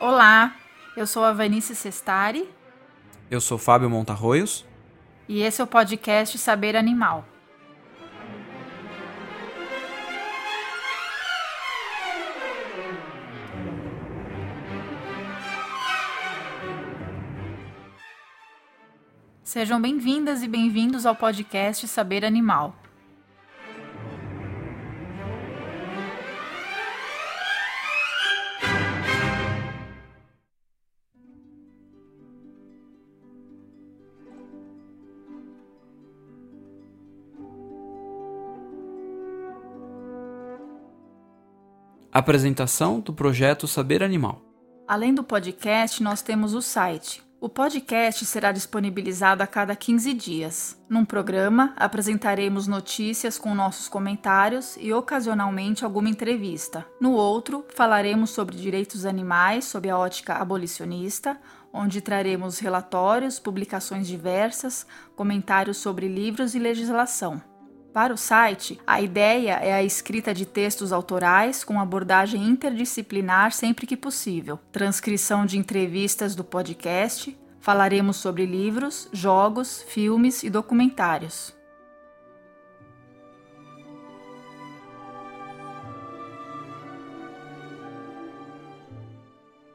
Olá, eu sou a Vanice Sestari. Eu sou Fábio Montarroios. E esse é o podcast Saber Animal. Sejam bem-vindas e bem-vindos ao podcast Saber Animal. Apresentação do projeto Saber Animal. Além do podcast, nós temos o site. O podcast será disponibilizado a cada 15 dias. Num programa, apresentaremos notícias com nossos comentários e ocasionalmente alguma entrevista. No outro, falaremos sobre direitos animais sob a ótica abolicionista, onde traremos relatórios, publicações diversas, comentários sobre livros e legislação. Para o site, a ideia é a escrita de textos autorais com abordagem interdisciplinar sempre que possível, transcrição de entrevistas do podcast, falaremos sobre livros, jogos, filmes e documentários.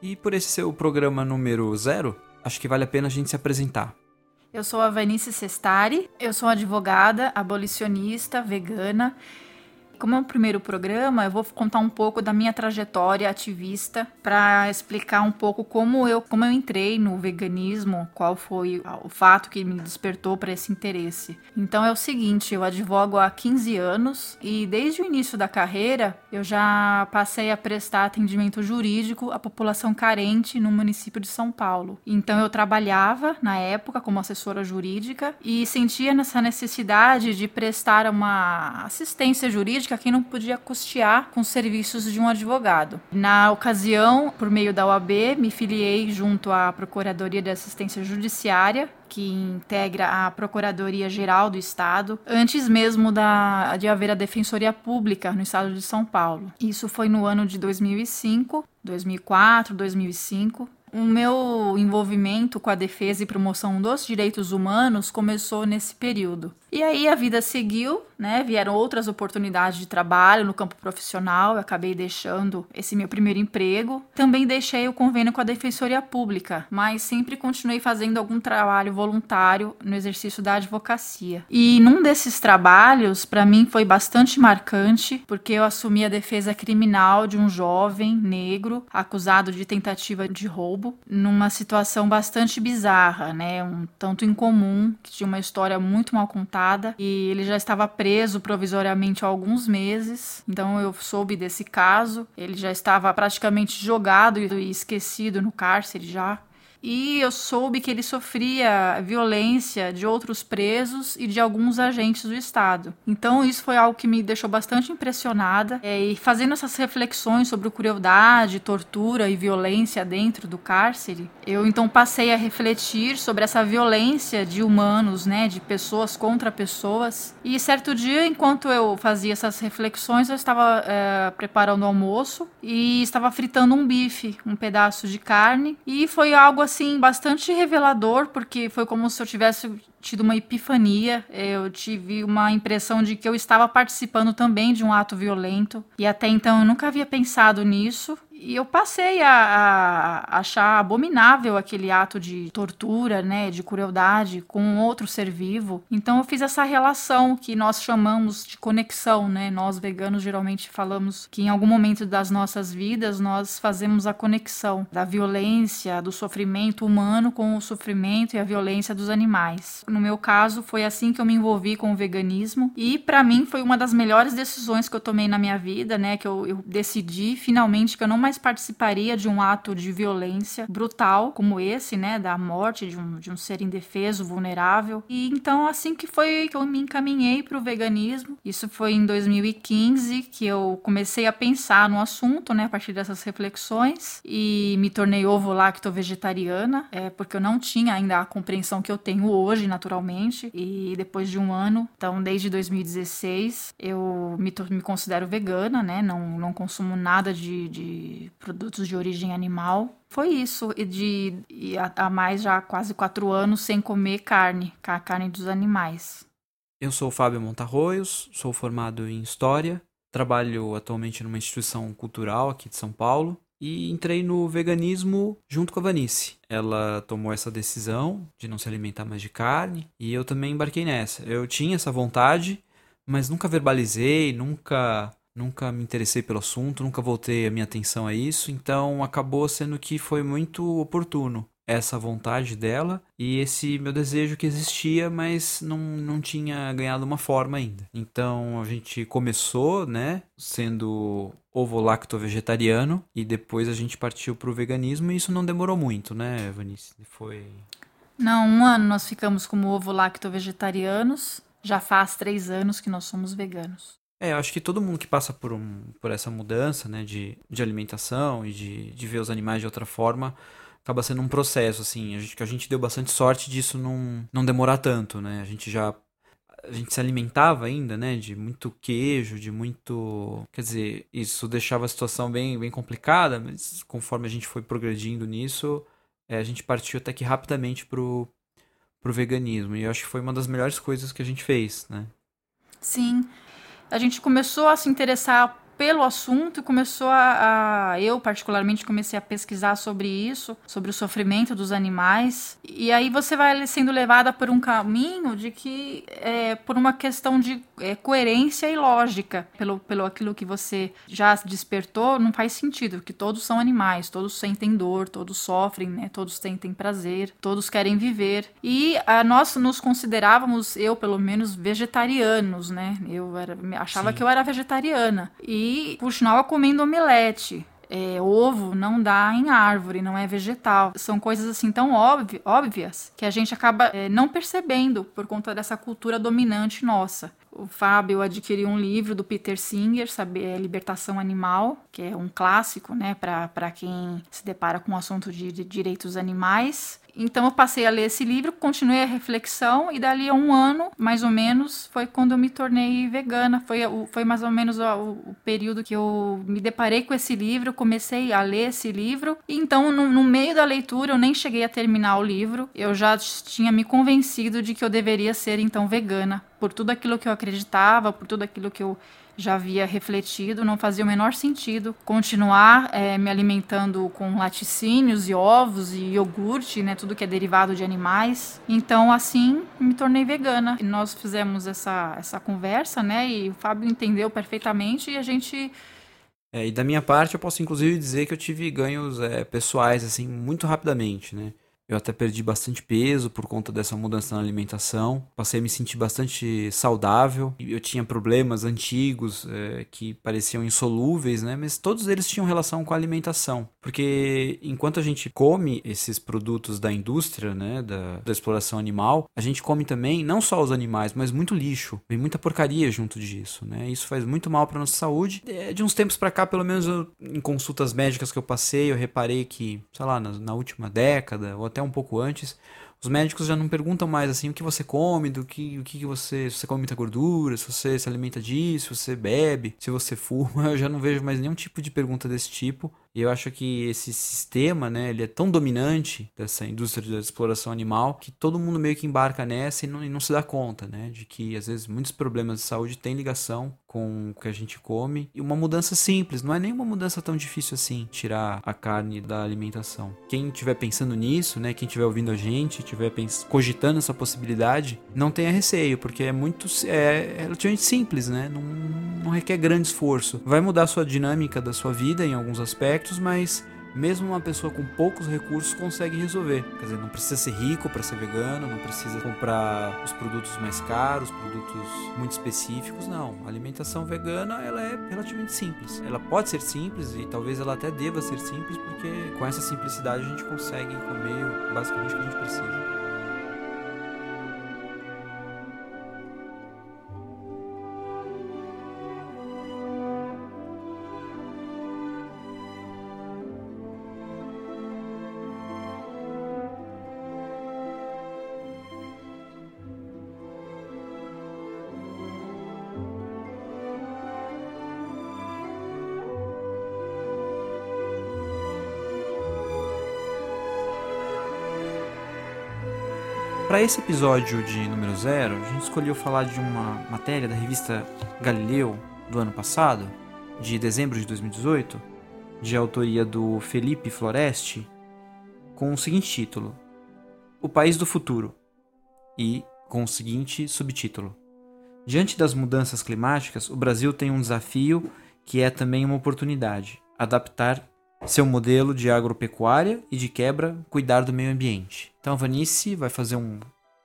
E por esse ser o programa número zero, acho que vale a pena a gente se apresentar. Eu sou a Vanice Sestari, eu sou advogada, abolicionista, vegana como é o primeiro programa, eu vou contar um pouco da minha trajetória ativista para explicar um pouco como eu, como eu entrei no veganismo, qual foi o fato que me despertou para esse interesse. Então é o seguinte, eu advogo há 15 anos e desde o início da carreira eu já passei a prestar atendimento jurídico à população carente no município de São Paulo. Então eu trabalhava na época como assessora jurídica e sentia nessa necessidade de prestar uma assistência jurídica jurídica quem não podia custear com os serviços de um advogado. Na ocasião, por meio da OAB, me filiei junto à Procuradoria de Assistência Judiciária, que integra a Procuradoria Geral do Estado, antes mesmo da, de haver a Defensoria Pública no Estado de São Paulo. Isso foi no ano de 2005, 2004, 2005 o meu envolvimento com a defesa e promoção dos direitos humanos começou nesse período. E aí a vida seguiu, né? Vieram outras oportunidades de trabalho no campo profissional, eu acabei deixando esse meu primeiro emprego. Também deixei o convênio com a Defensoria Pública, mas sempre continuei fazendo algum trabalho voluntário no exercício da advocacia. E num desses trabalhos, para mim foi bastante marcante, porque eu assumi a defesa criminal de um jovem negro acusado de tentativa de roubo, numa situação bastante bizarra, né? Um tanto incomum, que tinha uma história muito mal contada e ele já estava preso provisoriamente há alguns meses. Então eu soube desse caso. Ele já estava praticamente jogado e esquecido no cárcere já e eu soube que ele sofria violência de outros presos e de alguns agentes do Estado. Então isso foi algo que me deixou bastante impressionada. É, e fazendo essas reflexões sobre crueldade, tortura e violência dentro do cárcere, eu então passei a refletir sobre essa violência de humanos, né, de pessoas contra pessoas. E certo dia, enquanto eu fazia essas reflexões, eu estava é, preparando o almoço e estava fritando um bife, um pedaço de carne, e foi algo assim assim, bastante revelador, porque foi como se eu tivesse tido uma epifania. Eu tive uma impressão de que eu estava participando também de um ato violento. E até então eu nunca havia pensado nisso e eu passei a, a, achar abominável aquele ato de tortura, né, de crueldade com outro ser vivo. Então eu fiz essa relação que nós chamamos de conexão, né? Nós veganos geralmente falamos que em algum momento das nossas vidas nós fazemos a conexão da violência, do sofrimento humano com o sofrimento e a violência dos animais. No meu caso foi assim que eu me envolvi com o veganismo e para mim foi uma das melhores decisões que eu tomei na minha vida, né, que eu, eu decidi finalmente que eu não mais participaria de um ato de violência brutal como esse, né, da morte de um, de um ser indefeso, vulnerável. E então assim que foi que eu me encaminhei para o veganismo. Isso foi em 2015 que eu comecei a pensar no assunto, né, a partir dessas reflexões e me tornei ovo-lacto vegetariana, é porque eu não tinha ainda a compreensão que eu tenho hoje, naturalmente. E depois de um ano, então desde 2016, eu me, me considero vegana, né, não, não consumo nada de, de de produtos de origem animal. Foi isso, e de e há mais já quase quatro anos sem comer carne, a carne dos animais. Eu sou Fábio Montarroios, sou formado em História, trabalho atualmente numa instituição cultural aqui de São Paulo e entrei no veganismo junto com a Vanice. Ela tomou essa decisão de não se alimentar mais de carne e eu também embarquei nessa. Eu tinha essa vontade, mas nunca verbalizei, nunca nunca me interessei pelo assunto, nunca voltei a minha atenção a isso, então acabou sendo que foi muito oportuno essa vontade dela e esse meu desejo que existia, mas não, não tinha ganhado uma forma ainda. Então a gente começou, né, sendo ovo-lacto vegetariano e depois a gente partiu para o veganismo e isso não demorou muito, né, Vanice? Foi. Não, um ano nós ficamos como ovo-lacto vegetarianos. Já faz três anos que nós somos veganos. É, eu acho que todo mundo que passa por, um, por essa mudança, né, de, de alimentação e de, de ver os animais de outra forma, acaba sendo um processo, assim. A gente, a gente deu bastante sorte disso não, não demorar tanto, né? A gente já. A gente se alimentava ainda, né? De muito queijo, de muito. Quer dizer, isso deixava a situação bem, bem complicada, mas conforme a gente foi progredindo nisso, é, a gente partiu até que rapidamente pro, pro veganismo. E eu acho que foi uma das melhores coisas que a gente fez, né? Sim. A gente começou a se interessar pelo assunto e começou a, a, eu particularmente comecei a pesquisar sobre isso, sobre o sofrimento dos animais. E aí você vai sendo levada por um caminho de que é, por uma questão de é, coerência e lógica, pelo, pelo aquilo que você já despertou, não faz sentido, porque todos são animais, todos sentem dor, todos sofrem, né? Todos sentem prazer, todos querem viver. E a, nós nos considerávamos, eu pelo menos, vegetarianos, né? Eu era, achava Sim. que eu era vegetariana. E e continuava comendo omelete. É, ovo não dá em árvore, não é vegetal. São coisas assim tão óbvias que a gente acaba é, não percebendo por conta dessa cultura dominante nossa. O Fábio adquiriu um livro do Peter Singer, sabe, é Libertação Animal, que é um clássico, né, para quem se depara com o assunto de, de direitos animais. Então eu passei a ler esse livro, continuei a reflexão e dali a um ano, mais ou menos, foi quando eu me tornei vegana. Foi, foi mais ou menos o, o período que eu me deparei com esse livro, comecei a ler esse livro. Então, no, no, meio da leitura, eu nem cheguei a terminar o livro. Eu já tinha me convencido de que eu deveria ser então vegana, por tudo aquilo que eu acreditava, por tudo aquilo que eu já havia refletido, não fazia o menor sentido continuar é, me alimentando com laticínios e ovos e iogurte, né, tudo que é derivado de animais. Então, assim, me tornei vegana. E nós fizemos essa, essa conversa, né, e o Fábio entendeu perfeitamente e a gente é, e da minha parte, eu posso inclusive dizer que eu tive ganhos é, pessoais, assim, muito rapidamente, né? Eu até perdi bastante peso por conta dessa mudança na alimentação. Passei a me sentir bastante saudável. Eu tinha problemas antigos é, que pareciam insolúveis, né? Mas todos eles tinham relação com a alimentação. Porque enquanto a gente come esses produtos da indústria, né? Da, da exploração animal, a gente come também não só os animais, mas muito lixo. Vem muita porcaria junto disso, né? Isso faz muito mal para nossa saúde. É, de uns tempos para cá, pelo menos eu, em consultas médicas que eu passei, eu reparei que, sei lá, na, na última década ou até um pouco antes, os médicos já não perguntam mais assim o que você come, do que o que você, se você come muita gordura, se você se alimenta disso, se você bebe, se você fuma, eu já não vejo mais nenhum tipo de pergunta desse tipo. E eu acho que esse sistema, né, ele é tão dominante dessa indústria da exploração animal que todo mundo meio que embarca nessa e não, e não se dá conta, né, de que às vezes muitos problemas de saúde têm ligação com o que a gente come. E uma mudança simples, não é nenhuma mudança tão difícil assim, tirar a carne da alimentação. Quem estiver pensando nisso, né, quem estiver ouvindo a gente, estiver cogitando essa possibilidade, não tenha receio, porque é muito é, é relativamente simples, né? Não, não requer grande esforço. Vai mudar a sua dinâmica da sua vida em alguns aspectos aspectos, mas mesmo uma pessoa com poucos recursos consegue resolver. Quer dizer, não precisa ser rico para ser vegano, não precisa comprar os produtos mais caros, produtos muito específicos, não. A alimentação vegana, ela é relativamente simples. Ela pode ser simples e talvez ela até deva ser simples, porque com essa simplicidade a gente consegue comer basicamente o que a gente precisa. Para esse episódio de número zero, a gente escolheu falar de uma matéria da revista Galileu do ano passado, de dezembro de 2018, de autoria do Felipe Floresti, com o seguinte título: O País do Futuro, e com o seguinte subtítulo: Diante das mudanças climáticas, o Brasil tem um desafio que é também uma oportunidade: adaptar seu modelo de agropecuária e de quebra, cuidar do meio ambiente. Então a Vanice vai fazer um,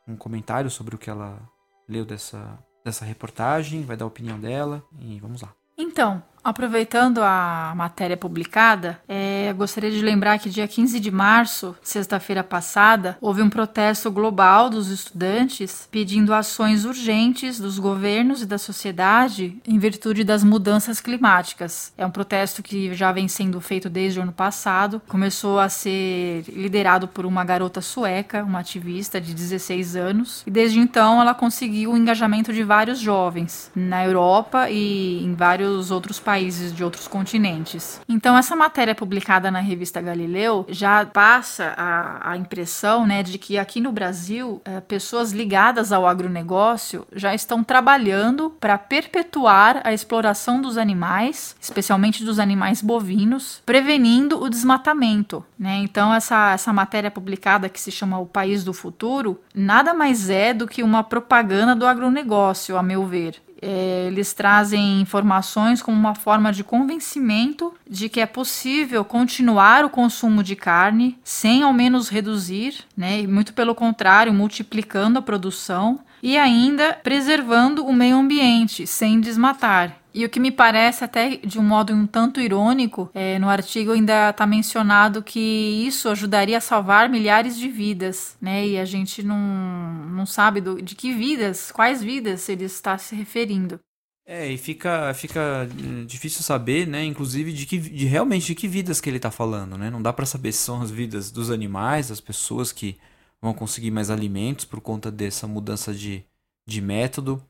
um comentário sobre o que ela leu dessa, dessa reportagem, vai dar a opinião dela e vamos lá. Então, Aproveitando a matéria publicada, é, gostaria de lembrar que dia 15 de março, sexta-feira passada, houve um protesto global dos estudantes pedindo ações urgentes dos governos e da sociedade em virtude das mudanças climáticas. É um protesto que já vem sendo feito desde o ano passado, começou a ser liderado por uma garota sueca, uma ativista de 16 anos, e desde então ela conseguiu o engajamento de vários jovens na Europa e em vários outros países países de outros continentes. Então, essa matéria publicada na revista Galileu já passa a, a impressão né, de que aqui no Brasil, é, pessoas ligadas ao agronegócio já estão trabalhando para perpetuar a exploração dos animais, especialmente dos animais bovinos, prevenindo o desmatamento. Né? Então, essa, essa matéria publicada que se chama O País do Futuro nada mais é do que uma propaganda do agronegócio, a meu ver. É, eles trazem informações como uma forma de convencimento de que é possível continuar o consumo de carne sem ao menos reduzir, né? E muito pelo contrário, multiplicando a produção e ainda preservando o meio ambiente sem desmatar. E o que me parece até de um modo um tanto irônico, é, no artigo ainda está mencionado que isso ajudaria a salvar milhares de vidas, né? E a gente não, não sabe do, de que vidas, quais vidas ele está se referindo. É, e fica, fica hum, difícil saber, né, inclusive, de que de realmente de que vidas que ele está falando, né? Não dá para saber se são as vidas dos animais, das pessoas que vão conseguir mais alimentos por conta dessa mudança de, de método,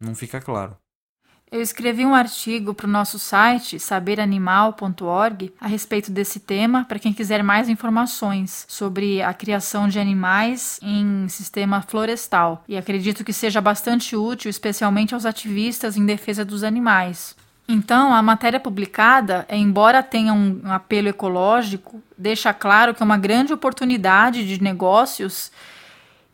não fica claro. Eu escrevi um artigo para o nosso site saberanimal.org a respeito desse tema para quem quiser mais informações sobre a criação de animais em sistema florestal e acredito que seja bastante útil, especialmente aos ativistas em defesa dos animais. Então, a matéria publicada, embora tenha um apelo ecológico, deixa claro que é uma grande oportunidade de negócios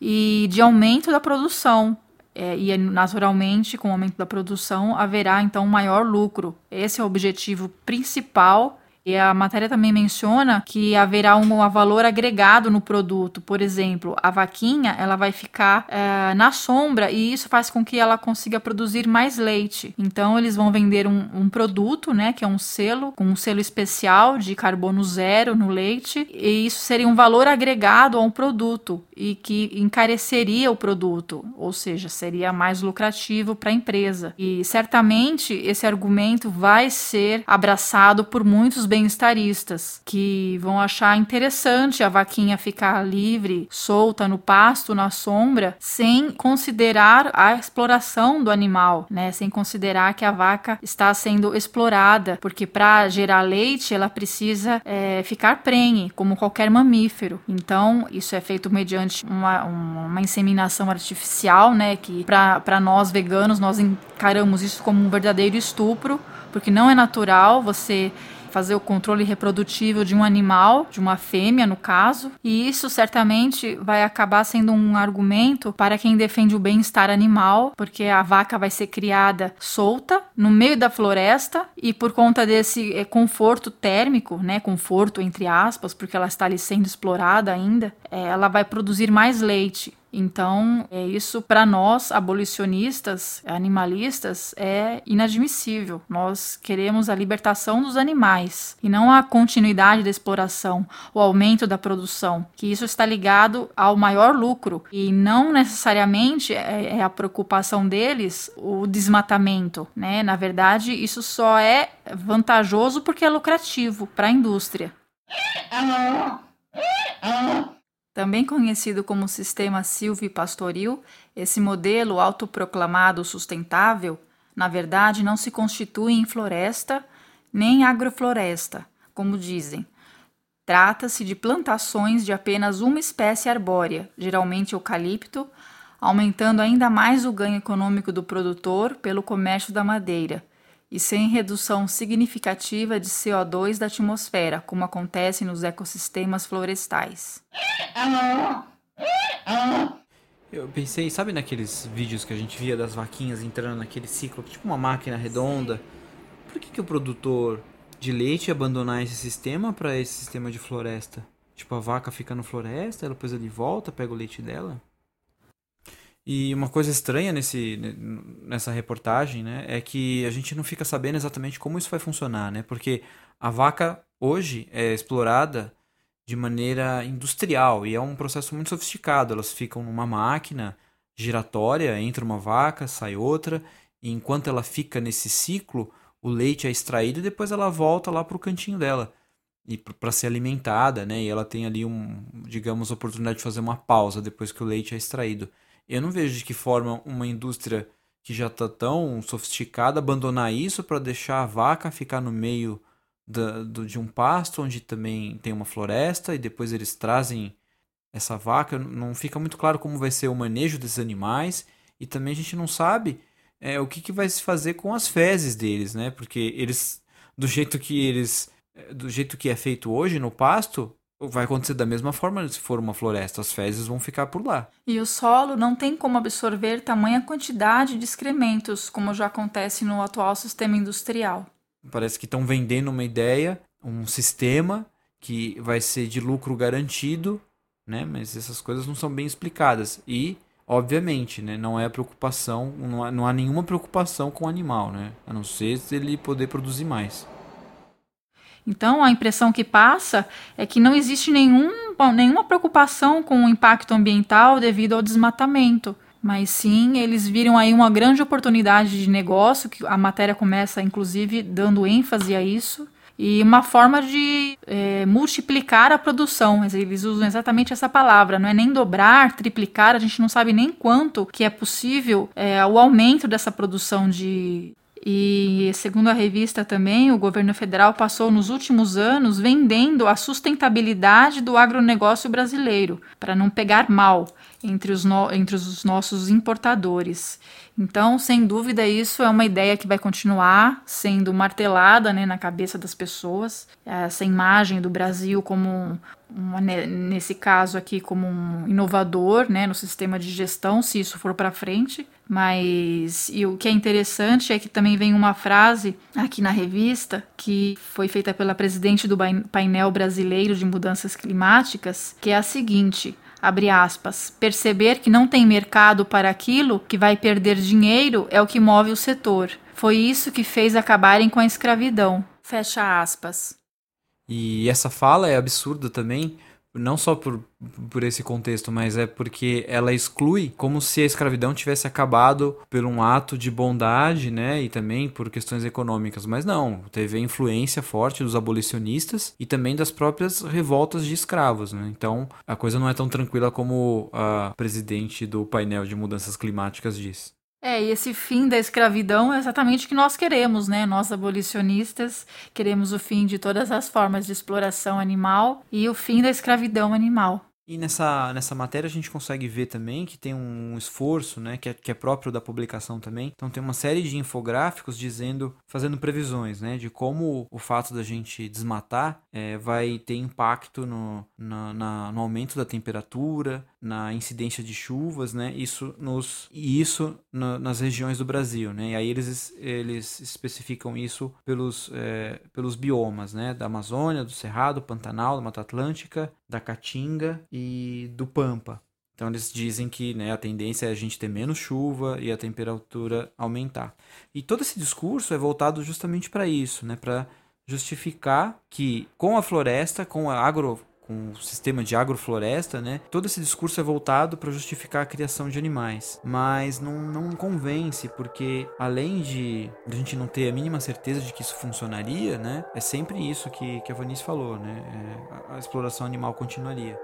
e de aumento da produção, é, e naturalmente, com o aumento da produção, haverá então maior lucro. Esse é o objetivo principal e a matéria também menciona que haverá um, valor agregado no produto. Por exemplo, a vaquinha ela vai ficar é, na sombra e isso faz com que ela consiga produzir mais leite. Então eles vão vender um, um, produto, né, que é um selo com um selo especial de carbono zero no leite e isso seria um valor agregado a um produto e que encareceria o produto, ou seja, seria mais lucrativo para a empresa. E certamente esse argumento vai ser abraçado por muitos bem-estaristas que vão achar interessante a vaquinha ficar livre, solta no pasto, na sombra, sem considerar a exploração do animal, né? Sem considerar que a vaca está sendo explorada, porque para gerar leite ela precisa é, ficar prenhe, como qualquer mamífero. Então isso é feito mediante uma, uma inseminação artificial, né? Que para nós veganos nós encaramos isso como um verdadeiro estupro, porque não é natural você fazer o controle reprodutivo de um animal, de uma fêmea no caso, e isso certamente vai acabar sendo um argumento para quem defende o bem-estar animal, porque a vaca vai ser criada solta no meio da floresta e por conta desse eh, conforto térmico, né, conforto entre aspas, porque ela está ali sendo explorada ainda, ela vai produzir mais leite. Então, é isso para nós abolicionistas, animalistas, é inadmissível. Nós queremos a libertação dos animais e não a continuidade da exploração, o aumento da produção, que isso está ligado ao maior lucro e não necessariamente é, é a preocupação deles o desmatamento, né? Na verdade, isso só é vantajoso porque é lucrativo para a indústria. Também conhecido como sistema silvipastoril, esse modelo autoproclamado sustentável, na verdade, não se constitui em floresta nem agrofloresta, como dizem. Trata-se de plantações de apenas uma espécie arbórea, geralmente eucalipto, aumentando ainda mais o ganho econômico do produtor pelo comércio da madeira e sem redução significativa de CO2 da atmosfera, como acontece nos ecossistemas florestais. Eu pensei, sabe naqueles vídeos que a gente via das vaquinhas entrando naquele ciclo, tipo uma máquina redonda? Por que, que o produtor de leite abandonar esse sistema para esse sistema de floresta? Tipo, a vaca fica no floresta, depois ele volta, pega o leite dela? E uma coisa estranha nesse, nessa reportagem, né, é que a gente não fica sabendo exatamente como isso vai funcionar, né? Porque a vaca hoje é explorada de maneira industrial e é um processo muito sofisticado. Elas ficam numa máquina giratória, entra uma vaca, sai outra, e enquanto ela fica nesse ciclo, o leite é extraído e depois ela volta lá para o cantinho dela e para ser alimentada, né? E ela tem ali um, digamos, oportunidade de fazer uma pausa depois que o leite é extraído. Eu não vejo de que forma uma indústria que já está tão sofisticada abandonar isso para deixar a vaca ficar no meio da, do, de um pasto onde também tem uma floresta e depois eles trazem essa vaca. Não fica muito claro como vai ser o manejo desses animais e também a gente não sabe é, o que, que vai se fazer com as fezes deles, né? Porque eles, do jeito que eles, do jeito que é feito hoje no pasto, vai acontecer da mesma forma se for uma floresta, as fezes vão ficar por lá. E o solo não tem como absorver tamanha quantidade de excrementos, como já acontece no atual sistema industrial. Parece que estão vendendo uma ideia, um sistema que vai ser de lucro garantido, né? Mas essas coisas não são bem explicadas. E, obviamente, né, não é preocupação, não há, não há nenhuma preocupação com o animal, né? A não ser se ele poder produzir mais. Então, a impressão que passa é que não existe nenhum, nenhuma preocupação com o impacto ambiental devido ao desmatamento. Mas sim, eles viram aí uma grande oportunidade de negócio, que a matéria começa, inclusive, dando ênfase a isso, e uma forma de é, multiplicar a produção. Eles usam exatamente essa palavra, não é nem dobrar, triplicar, a gente não sabe nem quanto que é possível é, o aumento dessa produção de, e, segundo a revista também, o governo federal passou nos últimos anos vendendo a sustentabilidade do agronegócio brasileiro, para não pegar mal entre os, no, entre os nossos importadores. Então, sem dúvida, isso é uma ideia que vai continuar sendo martelada né, na cabeça das pessoas. Essa imagem do Brasil como um, nesse caso aqui como um inovador né, no sistema de gestão, se isso for para frente. Mas e o que é interessante é que também vem uma frase aqui na revista que foi feita pela presidente do painel brasileiro de mudanças climáticas, que é a seguinte: abre aspas, perceber que não tem mercado para aquilo que vai perder dinheiro é o que move o setor. Foi isso que fez acabarem com a escravidão. Fecha aspas. E essa fala é absurda também, não só por, por esse contexto, mas é porque ela exclui como se a escravidão tivesse acabado por um ato de bondade, né, e também por questões econômicas, mas não, teve influência forte dos abolicionistas e também das próprias revoltas de escravos, né? Então, a coisa não é tão tranquila como a presidente do painel de mudanças climáticas diz. É, e esse fim da escravidão é exatamente o que nós queremos, né? Nós abolicionistas queremos o fim de todas as formas de exploração animal e o fim da escravidão animal. E nessa, nessa matéria a gente consegue ver também que tem um esforço, né, que é, que é próprio da publicação também. Então tem uma série de infográficos dizendo, fazendo previsões, né, de como o fato da gente desmatar é, vai ter impacto no, na, na, no aumento da temperatura, na incidência de chuvas, né, isso nos e isso na, nas regiões do Brasil, né. E aí eles eles especificam isso pelos é, pelos biomas, né, da Amazônia, do Cerrado, Pantanal, da Mata Atlântica, da Caatinga e do Pampa. Então eles dizem que né, a tendência é a gente ter menos chuva e a temperatura aumentar. E todo esse discurso é voltado justamente para isso, né, para justificar que com a floresta, com a agro com o sistema de agrofloresta, né? Todo esse discurso é voltado para justificar a criação de animais, mas não, não convence porque além de a gente não ter a mínima certeza de que isso funcionaria, né? É sempre isso que, que a Vanice falou, né? É, a, a exploração animal continuaria.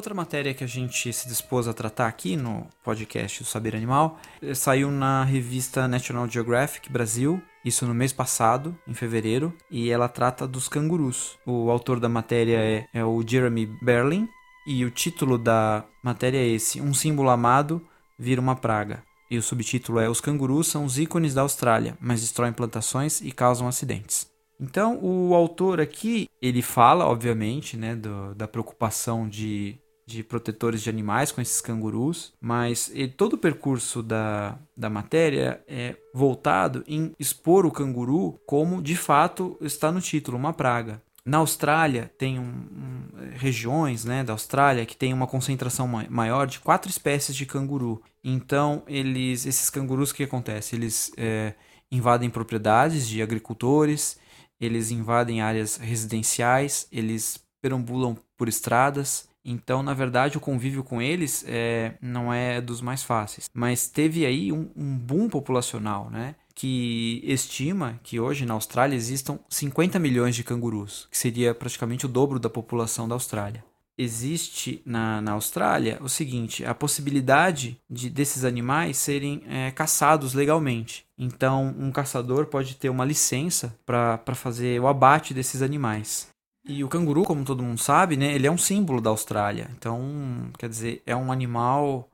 Outra matéria que a gente se dispôs a tratar aqui no podcast do Saber Animal eh, saiu na revista National Geographic Brasil, isso no mês passado, em fevereiro, e ela trata dos cangurus. O autor da matéria é, é o Jeremy Berlin, e o título da matéria é esse: Um símbolo amado vira uma praga. E o subtítulo é Os cangurus são os ícones da Austrália, mas destroem plantações e causam acidentes. Então, o autor aqui, ele fala, obviamente, né, do, da preocupação de, de protetores de animais com esses cangurus, mas ele, todo o percurso da, da matéria é voltado em expor o canguru como, de fato, está no título, uma praga. Na Austrália, tem um, um, regiões né, da Austrália que tem uma concentração maior de quatro espécies de canguru. Então, eles, esses cangurus, o que acontece? Eles é, invadem propriedades de agricultores, eles invadem áreas residenciais, eles perambulam por estradas. Então, na verdade, o convívio com eles é, não é dos mais fáceis. Mas teve aí um, um boom populacional, né? que estima que hoje na Austrália existam 50 milhões de cangurus, que seria praticamente o dobro da população da Austrália existe na, na Austrália o seguinte: a possibilidade de desses animais serem é, caçados legalmente. Então, um caçador pode ter uma licença para fazer o abate desses animais. E o canguru, como todo mundo sabe, né, ele é um símbolo da Austrália. Então, quer dizer, é um animal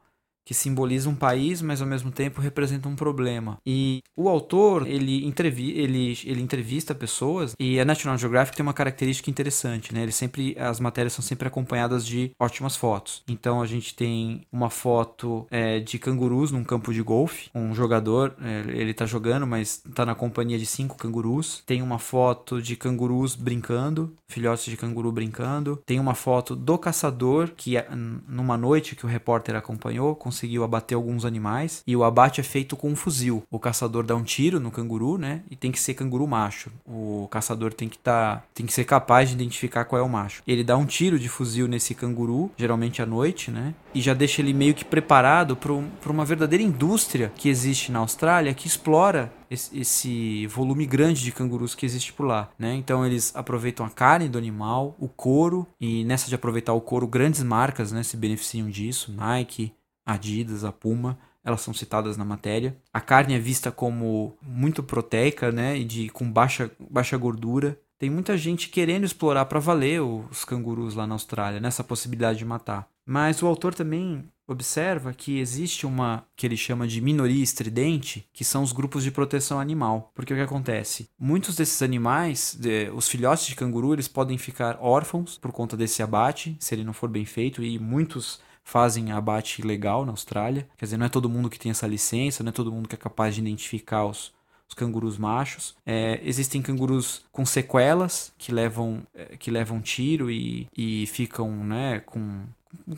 que simboliza um país, mas ao mesmo tempo representa um problema. E o autor, ele, entrevi ele, ele entrevista pessoas e a National Geographic tem uma característica interessante, né? Ele sempre, as matérias são sempre acompanhadas de ótimas fotos. Então a gente tem uma foto é, de cangurus num campo de golfe, um jogador, é, ele tá jogando, mas tá na companhia de cinco cangurus. Tem uma foto de cangurus brincando, filhotes de canguru brincando. Tem uma foto do caçador que numa noite que o repórter acompanhou, com conseguiu abater alguns animais e o abate é feito com um fuzil. O caçador dá um tiro no canguru, né? E tem que ser canguru macho. O caçador tem que tá, tem que ser capaz de identificar qual é o macho. Ele dá um tiro de fuzil nesse canguru, geralmente à noite, né? E já deixa ele meio que preparado para um, uma verdadeira indústria que existe na Austrália que explora esse, volume grande de cangurus que existe por lá, né? Então eles aproveitam a carne do animal, o couro e nessa de aproveitar o couro, grandes marcas, né, se beneficiam disso, Nike, Adidas, a Puma, elas são citadas na matéria. A carne é vista como muito proteica, né, e de com baixa, baixa gordura. Tem muita gente querendo explorar para valer os cangurus lá na Austrália, nessa possibilidade de matar. Mas o autor também observa que existe uma que ele chama de minoria estridente, que são os grupos de proteção animal. Porque o que acontece? Muitos desses animais, de, os filhotes de canguru, eles podem ficar órfãos por conta desse abate, se ele não for bem feito, e muitos fazem abate ilegal na Austrália. Quer dizer, não é todo mundo que tem essa licença, não é todo mundo que é capaz de identificar os, os cangurus machos. É, existem cangurus com sequelas que levam, é, que levam tiro e, e ficam né, com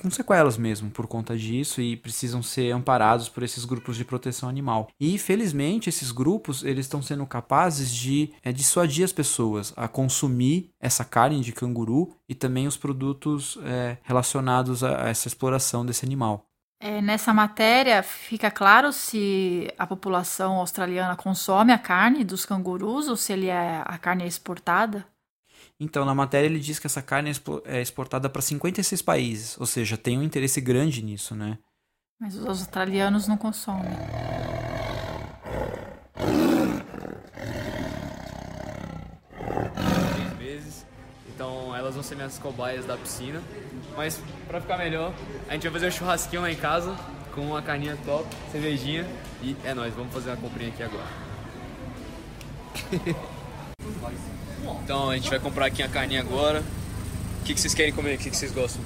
com sequelas mesmo por conta disso e precisam ser amparados por esses grupos de proteção animal. E felizmente esses grupos eles estão sendo capazes de é, dissuadir as pessoas a consumir essa carne de canguru e também os produtos é, relacionados a, essa exploração desse animal. É, nessa matéria fica claro se a população australiana consome a carne dos cangurus ou se ele é, a carne é exportada? Então, na matéria ele diz que essa carne é exportada para 56 países, ou seja, tem um interesse grande nisso, né? Mas os australianos não consomem. meses, então elas vão ser minhas cobaias da piscina. Mas para ficar melhor, a gente vai fazer um churrasquinho lá em casa com uma carninha top, cervejinha e é nóis, vamos fazer uma comprinha aqui agora. Então a gente vai comprar aqui a carninha agora. O que, que vocês querem comer? O que, que vocês gostam?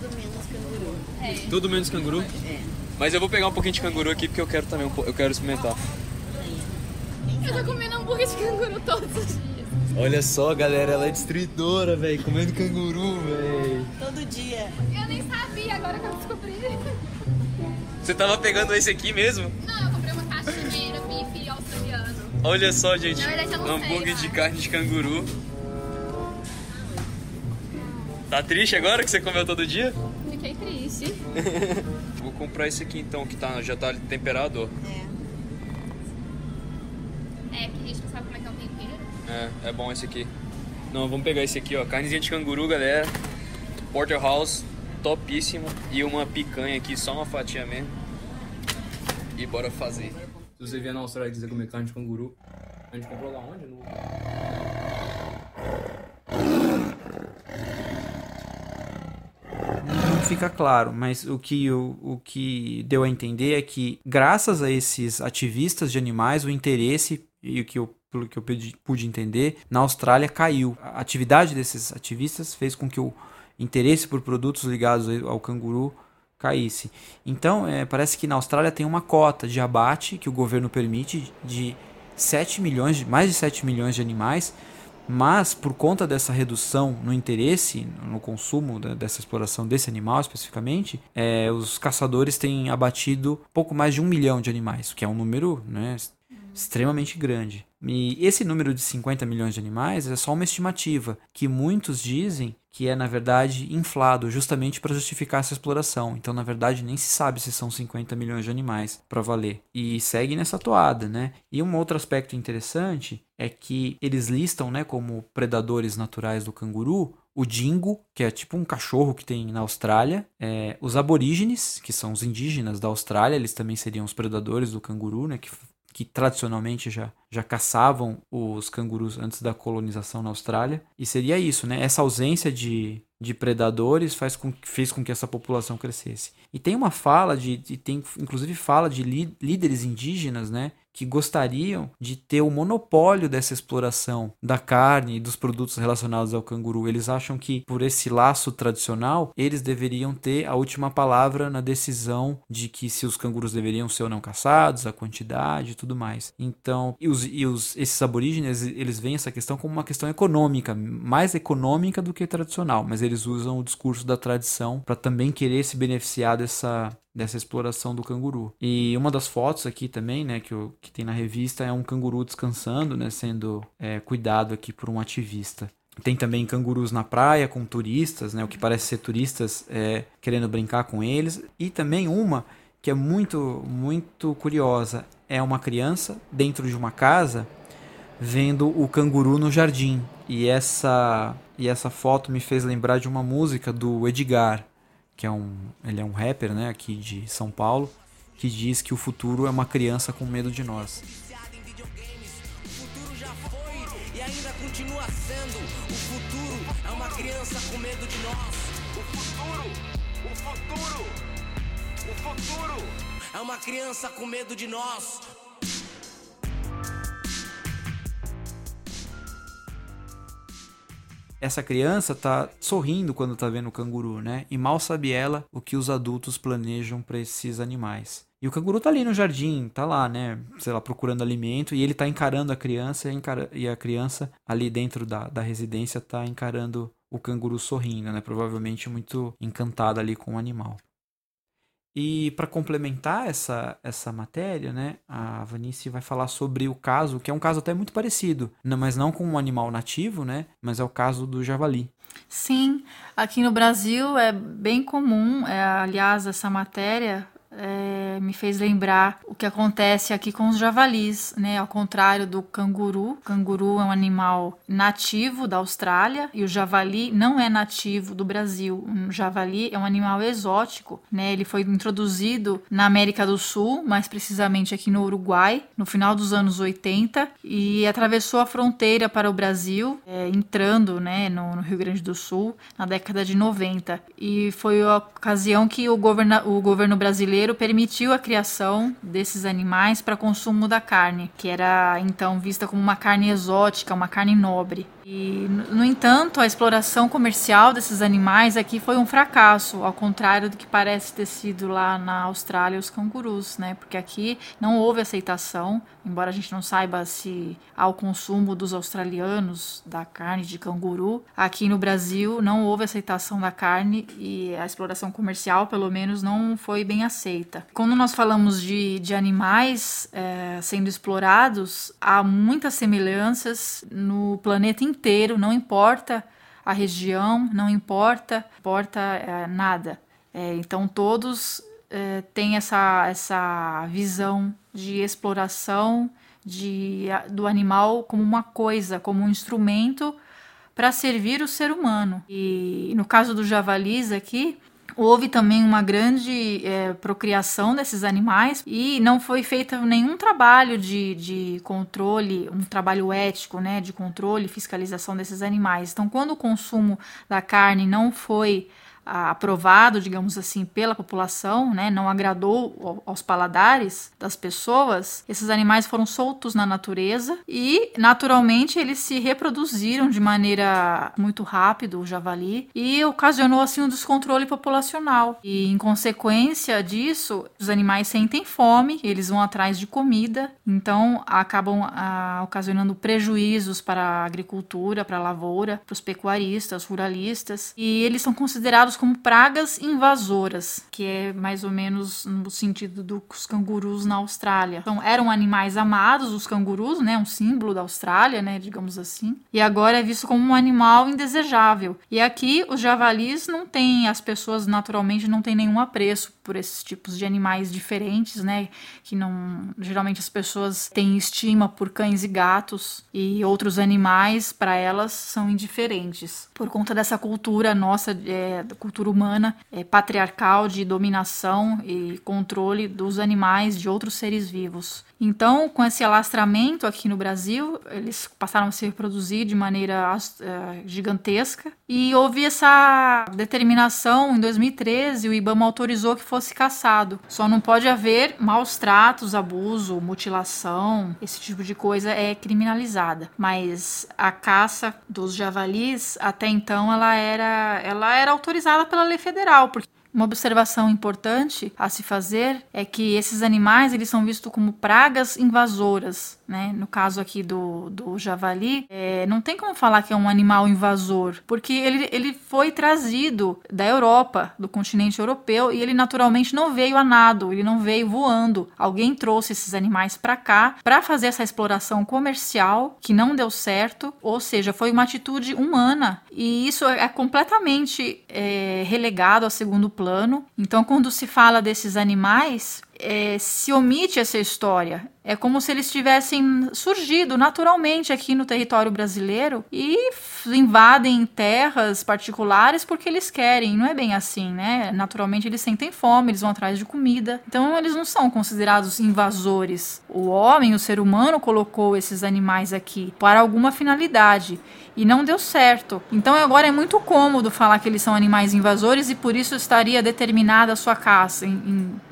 Tudo menos canguru. É. Tudo menos canguru? É. Mas eu vou pegar um pouquinho de canguru aqui porque eu quero também, eu quero experimentar. Eu tô comendo hambúrguer de canguru todos os dias. Olha só, galera, ela é destruidora, velho, comendo canguru, velho. Todo dia. Eu nem sabia, agora que eu descobri. Você tava pegando esse aqui mesmo? Olha só, gente. Verdade, hambúrguer sei, de carne de canguru. Tá triste agora que você comeu todo dia? Fiquei triste. Vou comprar esse aqui então, que tá, já tá temperado, ó. É. É, que a gente não sabe como é que é o tempero. É, é bom esse aqui. Não, vamos pegar esse aqui, ó. Carnezinha de canguru, galera. Porterhouse. topíssimo e uma picanha aqui, só uma fatia mesmo. E bora fazer. Se você vier na Austrália quiser comer carne de canguru, a gente comprou lá onde? No... não fica claro, mas o que, o, o que deu a entender é que, graças a esses ativistas de animais, o interesse e o que eu, pelo que eu pude entender, na Austrália caiu. A atividade desses ativistas fez com que o interesse por produtos ligados ao canguru caísse. Então, é, parece que na Austrália tem uma cota de abate que o governo permite de 7 milhões, mais de 7 milhões de animais mas por conta dessa redução no interesse no consumo da, dessa exploração desse animal especificamente, é, os caçadores têm abatido pouco mais de um milhão de animais, o que é um número né, extremamente grande. E esse número de 50 milhões de animais é só uma estimativa, que muitos dizem que é, na verdade, inflado justamente para justificar essa exploração. Então, na verdade, nem se sabe se são 50 milhões de animais para valer. E segue nessa toada, né? E um outro aspecto interessante é que eles listam, né, como predadores naturais do canguru, o dingo, que é tipo um cachorro que tem na Austrália, é, os aborígenes, que são os indígenas da Austrália, eles também seriam os predadores do canguru, né, que que tradicionalmente já, já caçavam os cangurus antes da colonização na Austrália. E seria isso, né? Essa ausência de, de predadores faz com, fez com que essa população crescesse. E tem uma fala de, e tem inclusive fala de líderes indígenas, né, que gostariam de ter o monopólio dessa exploração da carne e dos produtos relacionados ao canguru. Eles acham que por esse laço tradicional, eles deveriam ter a última palavra na decisão de que se os cangurus deveriam ser ou não caçados, a quantidade e tudo mais. Então, e, os, e os, esses aborígenes, eles veem essa questão como uma questão econômica, mais econômica do que tradicional, mas eles usam o discurso da tradição para também querer se beneficiar dessa dessa exploração do canguru. E uma das fotos aqui também, né, que, eu, que tem na revista é um canguru descansando, né, sendo é, cuidado aqui por um ativista. Tem também cangurus na praia com turistas, né, o que parece ser turistas é, querendo brincar com eles. E também uma que é muito, muito curiosa. É uma criança dentro de uma casa vendo o canguru no jardim. E essa, e essa foto me fez lembrar de uma música do Edgar, que é um, ele é um rapper, né, aqui de São Paulo, que diz que o futuro é uma criança com medo de nós. é uma criança com medo de nós. Essa criança tá sorrindo quando tá vendo o canguru, né? E mal sabe ela o que os adultos planejam para esses animais. E o canguru tá ali no jardim, tá lá, né? Sei lá, procurando alimento, e ele tá encarando a criança, e a criança ali dentro da, da residência tá encarando o canguru sorrindo, né? Provavelmente muito encantada ali com o animal. E para complementar essa, essa matéria, né, a Vanice vai falar sobre o caso, que é um caso até muito parecido, mas não com um animal nativo, né, mas é o caso do javali. Sim, aqui no Brasil é bem comum, é, aliás, essa matéria é, me fez lembrar o que acontece aqui com os javalis, né? Ao contrário do canguru. O canguru é um animal nativo da Austrália e o javali não é nativo do Brasil. O javali é um animal exótico, né? Ele foi introduzido na América do Sul, mais precisamente aqui no Uruguai, no final dos anos 80 e atravessou a fronteira para o Brasil, é, entrando, né, no, no Rio Grande do Sul na década de 90. E foi a ocasião que o, o governo brasileiro brasileiro permitiu a criação desses animais para consumo da carne, que era então vista como uma carne exótica, uma carne nobre. E, no entanto, a exploração comercial desses animais aqui foi um fracasso, ao contrário do que parece ter sido lá na Austrália os cangurus, né? Porque aqui não houve aceitação, embora a gente não saiba se há o consumo dos australianos da carne de canguru. Aqui no Brasil não houve aceitação da carne e a exploração comercial, pelo menos, não foi bem aceita. Quando nós falamos de, de animais é, sendo explorados, há muitas semelhanças no planeta inteiro inteiro, não importa a região, não importa, importa é, nada. É, então todos é, têm essa, essa visão de exploração de, do animal como uma coisa, como um instrumento para servir o ser humano. E no caso do javalis aqui, houve também uma grande é, procriação desses animais e não foi feito nenhum trabalho de, de controle, um trabalho ético, né, de controle e fiscalização desses animais. Então, quando o consumo da carne não foi aprovado, digamos assim, pela população, né, não agradou aos paladares das pessoas, esses animais foram soltos na natureza e, naturalmente, eles se reproduziram de maneira muito rápida, o javali, e ocasionou assim um descontrole populacional. E, em consequência disso, os animais sentem fome, eles vão atrás de comida, então acabam ah, ocasionando prejuízos para a agricultura, para a lavoura, para os pecuaristas, ruralistas, e eles são considerados como pragas invasoras, que é mais ou menos no sentido dos cangurus na Austrália. Então, eram animais amados, os cangurus, né, um símbolo da Austrália, né, digamos assim. E agora é visto como um animal indesejável. E aqui os javalis não têm, as pessoas naturalmente não têm nenhum apreço por esses tipos de animais diferentes, né, que não, geralmente as pessoas têm estima por cães e gatos e outros animais para elas são indiferentes por conta dessa cultura nossa é, cultura humana é, patriarcal de dominação e controle dos animais, de outros seres vivos. Então, com esse alastramento aqui no Brasil, eles passaram a se reproduzir de maneira uh, gigantesca e houve essa determinação em 2013, o IBAMA autorizou que fosse caçado. Só não pode haver maus tratos, abuso, mutilação, esse tipo de coisa é criminalizada. Mas a caça dos javalis até então ela era ela era autorizada pela lei federal, porque uma observação importante a se fazer é que esses animais eles são vistos como pragas invasoras, né? No caso aqui do, do javali, é, não tem como falar que é um animal invasor, porque ele, ele foi trazido da Europa, do continente europeu, e ele naturalmente não veio a nado, ele não veio voando. Alguém trouxe esses animais para cá para fazer essa exploração comercial que não deu certo, ou seja, foi uma atitude humana e isso é completamente é, relegado a segundo plano plano. Então, quando se fala desses animais, é, se omite essa história. É como se eles tivessem surgido naturalmente aqui no território brasileiro e invadem terras particulares porque eles querem. Não é bem assim, né? Naturalmente eles sentem fome, eles vão atrás de comida. Então eles não são considerados invasores. O homem, o ser humano, colocou esses animais aqui para alguma finalidade e não deu certo. Então agora é muito cômodo falar que eles são animais invasores e por isso estaria determinada a sua caça em,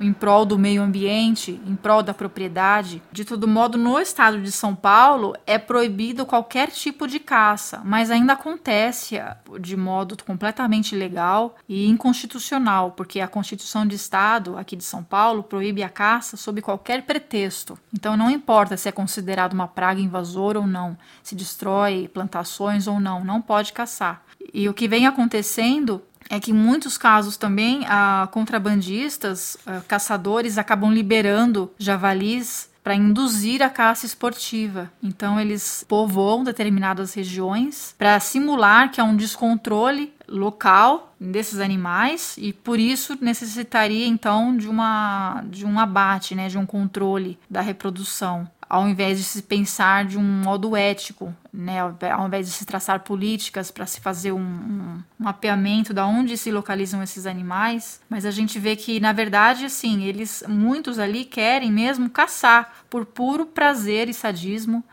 em, em prol do meio ambiente, em prol da propriedade. De todo modo, no estado de São Paulo é proibido qualquer tipo de caça, mas ainda acontece de modo completamente ilegal e inconstitucional, porque a Constituição de Estado aqui de São Paulo proíbe a caça sob qualquer pretexto. Então não importa se é considerado uma praga invasora ou não, se destrói plantações ou não, não pode caçar. E o que vem acontecendo é que em muitos casos também a contrabandistas, a, caçadores acabam liberando javalis para induzir a caça esportiva. Então eles povoam determinadas regiões para simular que há um descontrole local desses animais e por isso necessitaria então de uma de um abate, né, de um controle da reprodução ao invés de se pensar de um modo ético, né, ao invés de se traçar políticas para se fazer um, um, mapeamento da onde se localizam esses animais, mas a gente vê que na verdade assim eles muitos ali querem mesmo caçar por puro prazer e sadismo.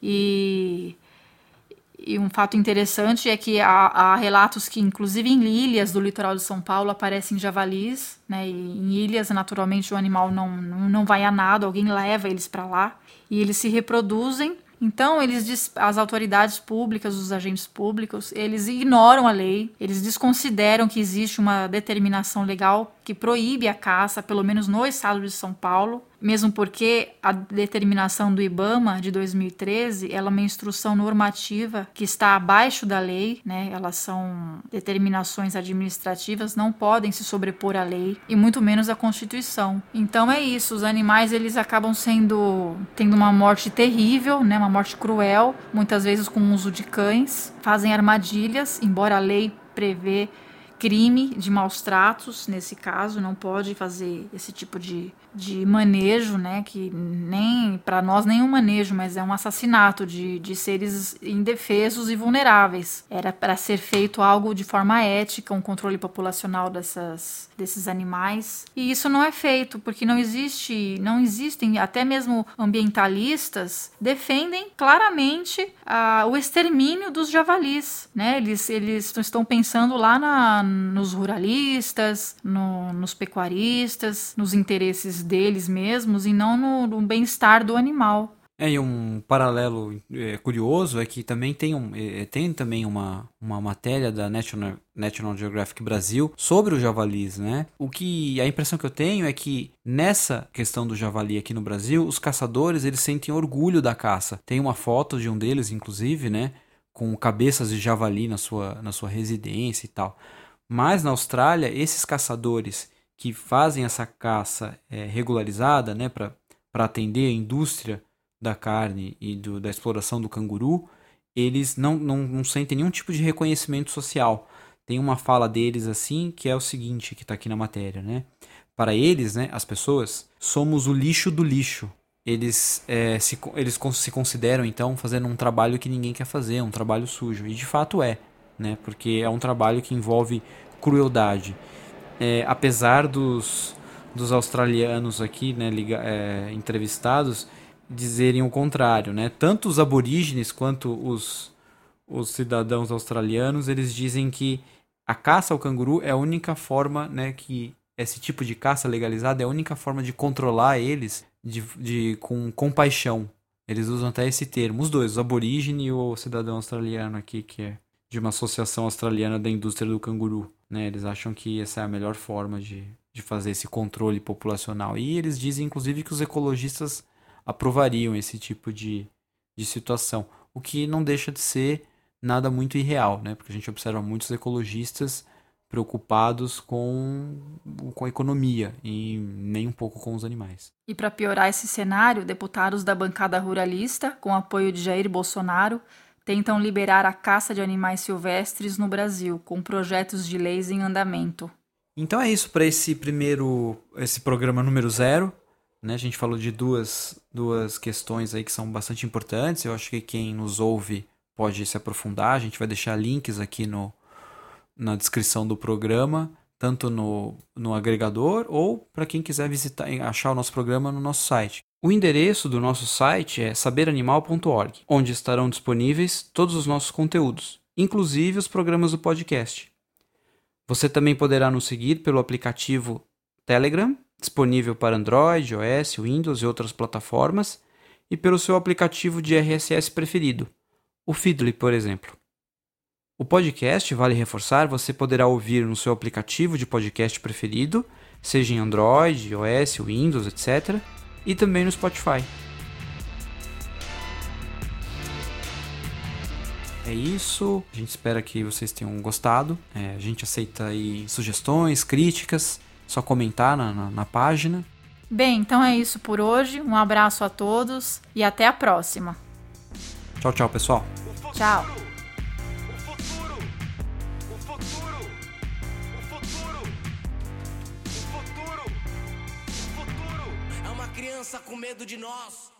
E e um fato interessante é que há, há, relatos que, inclusive em ilhas do litoral de São Paulo, aparecem javalis, né? E em ilhas, naturalmente, o animal não, não, vai a nada, alguém leva eles para lá e eles se reproduzem. Então, eles, as autoridades públicas, os agentes públicos, eles ignoram a lei, eles desconsideram que existe uma determinação legal que proíbe a caça, pelo menos no estado de São Paulo, mesmo porque a determinação do IBAMA de 2013 ela é uma instrução normativa que está abaixo da lei, né? Elas são determinações administrativas, não podem se sobrepor à lei e muito menos à Constituição. Então é isso, os animais eles acabam sendo tendo uma morte terrível, né? Uma morte cruel, muitas vezes com o uso de cães, fazem armadilhas, embora a lei prevê crime de maus tratos nesse caso, não pode fazer esse tipo de, de manejo, né? Que nem para nós nem um manejo, mas é um assassinato de, de seres indefesos e vulneráveis. Era para ser feito algo de forma ética, um controle populacional dessas, desses animais. E isso não é feito, porque não existe, não existem, até mesmo ambientalistas defendem claramente ah, o extermínio dos javalis, né? Eles, eles estão pensando lá na, nos ruralistas, no, nos pecuaristas, nos interesses deles mesmos e não no, no bem-estar do animal. É, e um paralelo é, curioso é que também tem, um, é, tem também uma, uma matéria da National, National Geographic Brasil sobre os javalis, né? O que a impressão que eu tenho é que nessa questão do javali aqui no Brasil, os caçadores eles sentem orgulho da caça. Tem uma foto de um deles, inclusive, né? Com cabeças de javali na sua, na sua residência e tal. Mas na Austrália, esses caçadores que fazem essa caça é, regularizada, né? Para atender a indústria da carne e do, da exploração do canguru, eles não, não, não sentem nenhum tipo de reconhecimento social. Tem uma fala deles assim que é o seguinte, que está aqui na matéria, né? Para eles, né, as pessoas, somos o lixo do lixo. Eles, é, se, eles se consideram, então, fazendo um trabalho que ninguém quer fazer, um trabalho sujo. E de fato é, né? Porque é um trabalho que envolve crueldade. É, apesar dos, dos australianos aqui, né, liga, é, entrevistados, dizerem o contrário, né? Tanto os aborígenes quanto os, os cidadãos australianos, eles dizem que a caça ao canguru é a única forma, né, que esse tipo de caça legalizada é a única forma de controlar eles de, de, com compaixão. Eles usam até esse termo, os dois, o aborígene e o cidadão australiano aqui, que é de uma associação australiana da indústria do canguru. Né? Eles acham que essa é a melhor forma de, de fazer esse controle populacional. E eles dizem, inclusive, que os ecologistas aprovariam esse tipo de, de situação. O que não deixa de ser nada muito irreal, né? Porque a gente observa muitos ecologistas preocupados com, com a economia e nem um pouco com os animais. E para piorar esse cenário, deputados da bancada ruralista, com apoio de Jair Bolsonaro, tentam liberar a caça de animais silvestres no Brasil, com projetos de leis em andamento. Então é isso para esse primeiro, esse programa número zero. Né? A gente falou de duas, duas questões aí que são bastante importantes. Eu acho que quem nos ouve pode se aprofundar. A gente vai deixar links aqui no, na descrição do programa, tanto no, no agregador ou para quem quiser visitar achar o nosso programa no nosso site. O endereço do nosso site é saberanimal.org, onde estarão disponíveis todos os nossos conteúdos, inclusive os programas do podcast. Você também poderá nos seguir pelo aplicativo Telegram disponível para Android, iOS, Windows e outras plataformas, e pelo seu aplicativo de RSS preferido, o Feedly, por exemplo. O podcast, vale reforçar, você poderá ouvir no seu aplicativo de podcast preferido, seja em Android, iOS, Windows, etc., e também no Spotify. É isso. A gente espera que vocês tenham gostado. É, a gente aceita aí sugestões, críticas só comentar na, na, na página. Bem, então é isso por hoje. Um abraço a todos e até a próxima. Tchau, tchau, pessoal. Tchau. Criança com medo de nós.